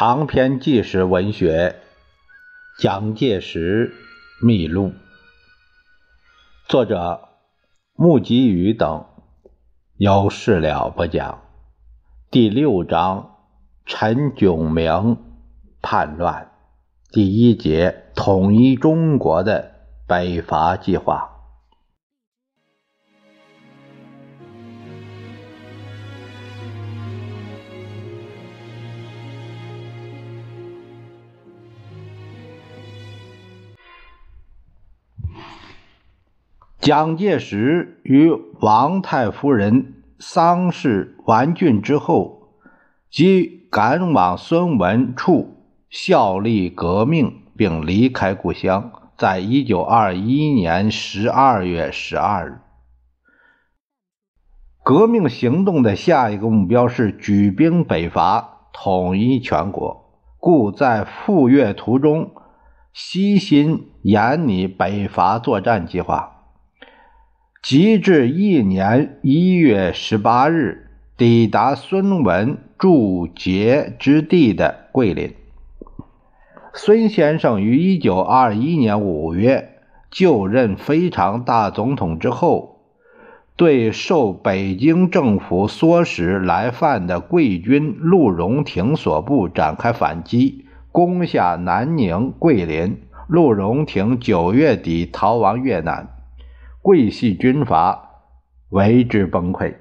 长篇纪实文学《蒋介石秘录》，作者穆吉宇等，有事了不讲。第六章：陈炯明叛乱，第一节：统一中国的北伐计划。蒋介石与王太夫人丧事完竣之后，即赶往孙文处效力革命，并离开故乡。在一九二一年十二月十二日，革命行动的下一个目标是举兵北伐，统一全国，故在赴粤途中，悉心研拟北伐作战计划。及至一年一月十八日，抵达孙文驻节之地的桂林。孙先生于一九二一年五月就任非常大总统之后，对受北京政府唆使来犯的桂军陆荣廷所部展开反击，攻下南宁、桂林。陆荣廷九月底逃亡越南。桂系军阀为之崩溃。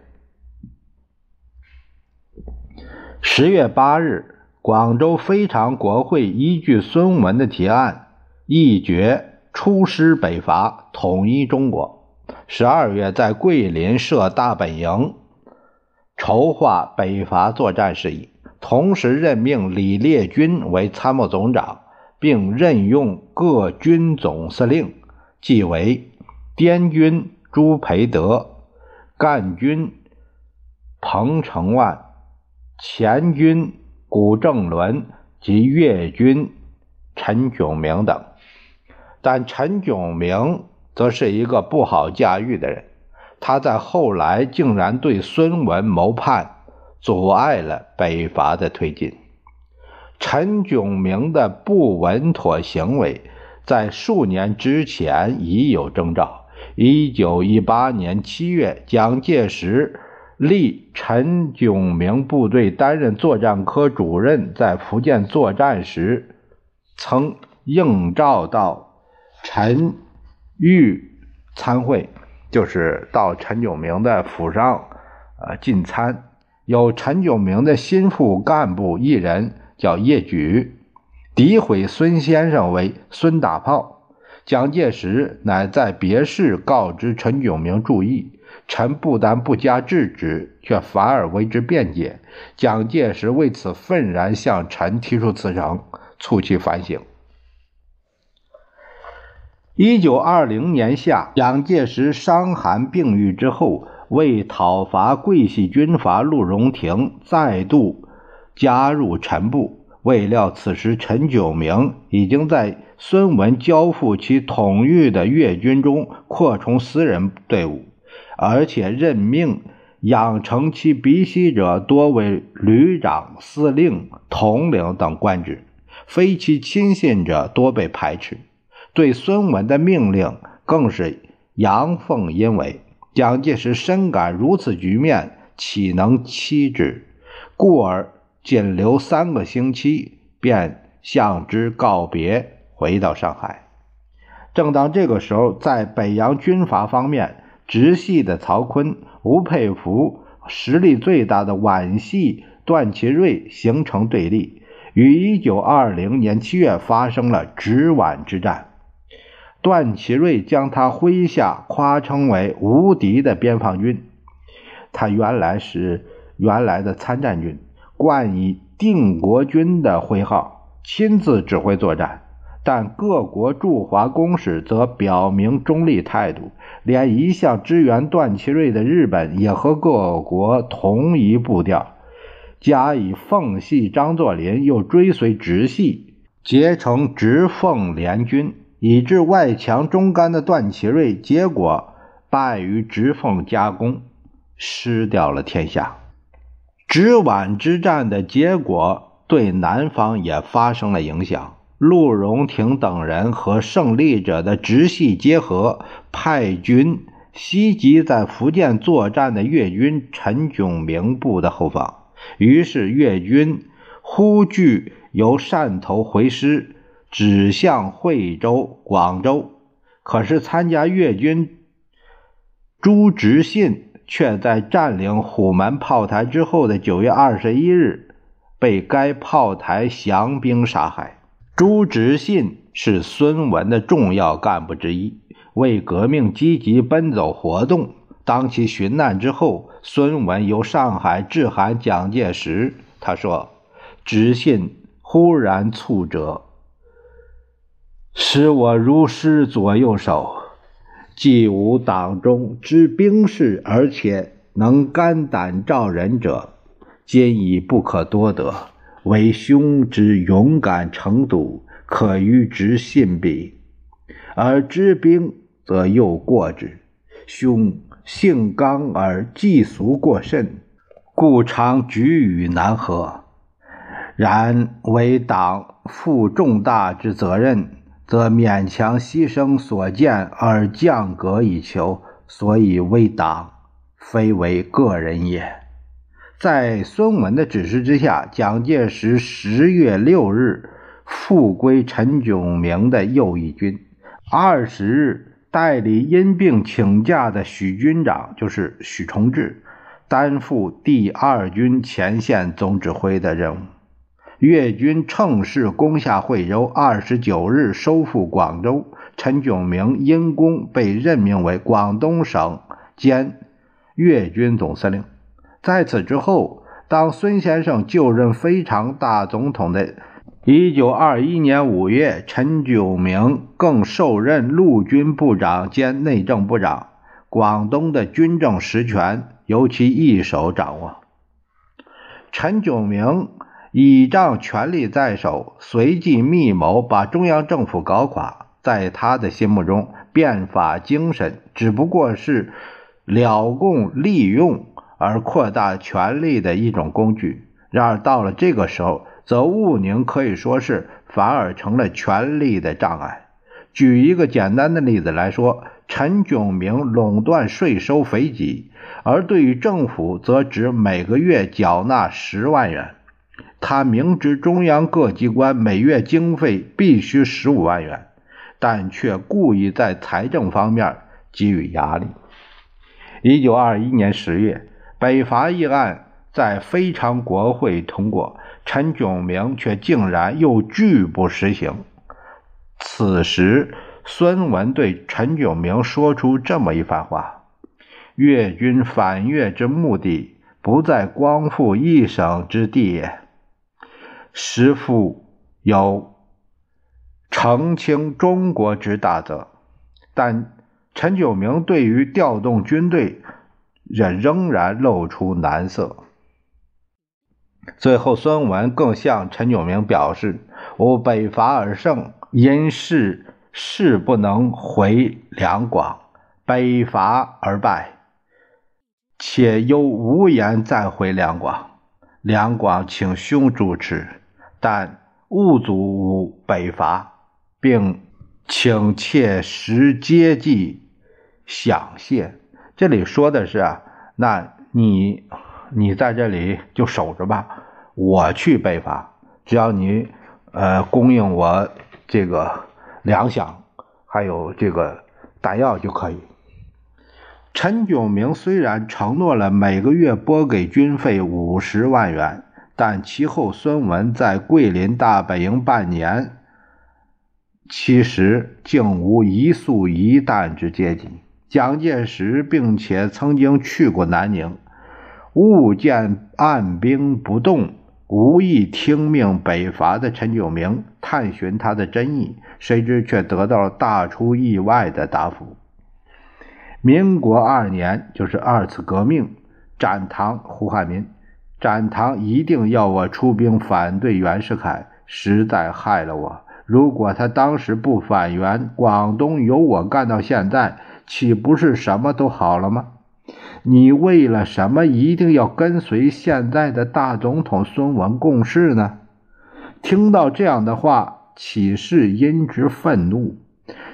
十月八日，广州非常国会依据孙文的提案，议决出师北伐，统一中国。十二月，在桂林设大本营，筹划北伐作战事宜，同时任命李烈钧为参谋总长，并任用各军总司令，即为。滇军朱培德、赣军彭承万、黔军古正伦及粤军陈炯明等，但陈炯明则是一个不好驾驭的人。他在后来竟然对孙文谋叛，阻碍了北伐的推进。陈炯明的不稳妥行为，在数年之前已有征兆。一九一八年七月，蒋介石立陈炯明部队担任作战科主任，在福建作战时，曾应召到陈玉参会，就是到陈炯明的府上，呃进餐。有陈炯明的心腹干部一人叫叶举，诋毁孙先生为孙大炮。蒋介石乃在别室告知陈炯明注意，陈不但不加制止，却反而为之辩解。蒋介石为此愤然向陈提出辞呈，促其反省。一九二零年夏，蒋介石伤寒病愈之后，为讨伐桂系军阀陆荣廷，再度加入陈部。未料此时陈炯明已经在孙文交付其统御的粤军中扩充私人队伍，而且任命养成其鼻息者多为旅长、司令、统领等官职，非其亲信者多被排斥。对孙文的命令更是阳奉阴违。蒋介石深感如此局面岂能欺之，故而。仅留三个星期，便向之告别，回到上海。正当这个时候，在北洋军阀方面，直系的曹锟、吴佩孚，实力最大的皖系段祺瑞形成对立，于1920年7月发生了直皖之战。段祺瑞将他麾下夸称为无敌的边防军，他原来是原来的参战军。冠以定国军的徽号，亲自指挥作战，但各国驻华公使则表明中立态度，连一向支援段祺瑞的日本也和各国同一步调。加以奉系张作霖又追随直系，结成直奉联军，以致外强中干的段祺瑞结果败于直奉夹攻，失掉了天下。直皖之战的结果对南方也发生了影响。陆荣廷等人和胜利者的直系结合，派军袭击在福建作战的粤军陈炯明部的后方。于是粤军忽据由汕头回师，指向惠州、广州。可是参加粤军朱执信却在占领虎门炮台之后的九月二十一日，被该炮台降兵杀害。朱执信是孙文的重要干部之一，为革命积极奔走活动。当其殉难之后，孙文由上海致函蒋介石，他说：“执信忽然猝折，使我如失左右手，既无党中之兵士而且能肝胆照人者，今已不可多得。”为兄之勇敢程度，可与之信比；而知兵则又过之。兄性刚而忌俗过甚，故常举语难合。然为党负重大之责任，则勉强牺牲所见而降格以求，所以为党，非为个人也。在孙文的指示之下，蒋介石十月六日复归陈炯明的右翼军。二十日，代理因病请假的许军长，就是许崇智，担负第二军前线总指挥的任务。粤军乘势攻下惠州。二十九日，收复广州。陈炯明因功被任命为广东省兼粤军总司令。在此之后，当孙先生就任非常大总统的一九二一年五月，陈炯明更受任陆军部长兼内政部长，广东的军政实权由其一手掌握。陈炯明倚仗权力在手，随即密谋把中央政府搞垮。在他的心目中，变法精神只不过是了共利用。而扩大权力的一种工具。然而到了这个时候，则务宁可以说是反而成了权力的障碍。举一个简单的例子来说，陈炯明垄断税收肥瘠，而对于政府则只每个月缴纳十万元。他明知中央各机关每月经费必须十五万元，但却故意在财政方面给予压力。一九二一年十月。北伐议案在非常国会通过，陈炯明却竟然又拒不实行。此时，孙文对陈炯明说出这么一番话：“越军反越之目的，不在光复一省之地，实复有澄清中国之大责。”但陈炯明对于调动军队。也仍然露出难色。最后，孙文更向陈炯明表示：“吾北伐而胜，因事势不能回两广；北伐而败，且又无颜再回两广。两广请兄主持，但勿阻北伐，并请切实接济饷谢。”这里说的是啊，那你你在这里就守着吧，我去北伐，只要你呃供应我这个粮饷，还有这个弹药就可以。陈炯明虽然承诺了每个月拨给军费五十万元，但其后孙文在桂林大本营半年，其实竟无一粟一担之接济。蒋介石并且曾经去过南宁，误见按兵不动、无意听命北伐的陈炯明，探寻他的真意，谁知却得到了大出意外的答复。民国二年，就是二次革命，展堂胡汉民，展堂一定要我出兵反对袁世凯，实在害了我。如果他当时不反袁，广东由我干到现在。岂不是什么都好了吗？你为了什么一定要跟随现在的大总统孙文共事呢？听到这样的话，岂是因之愤怒，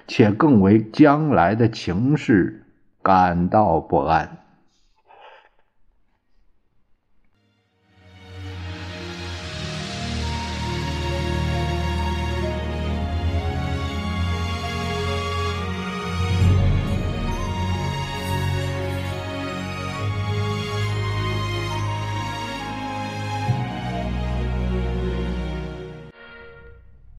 且更为将来的情势感到不安。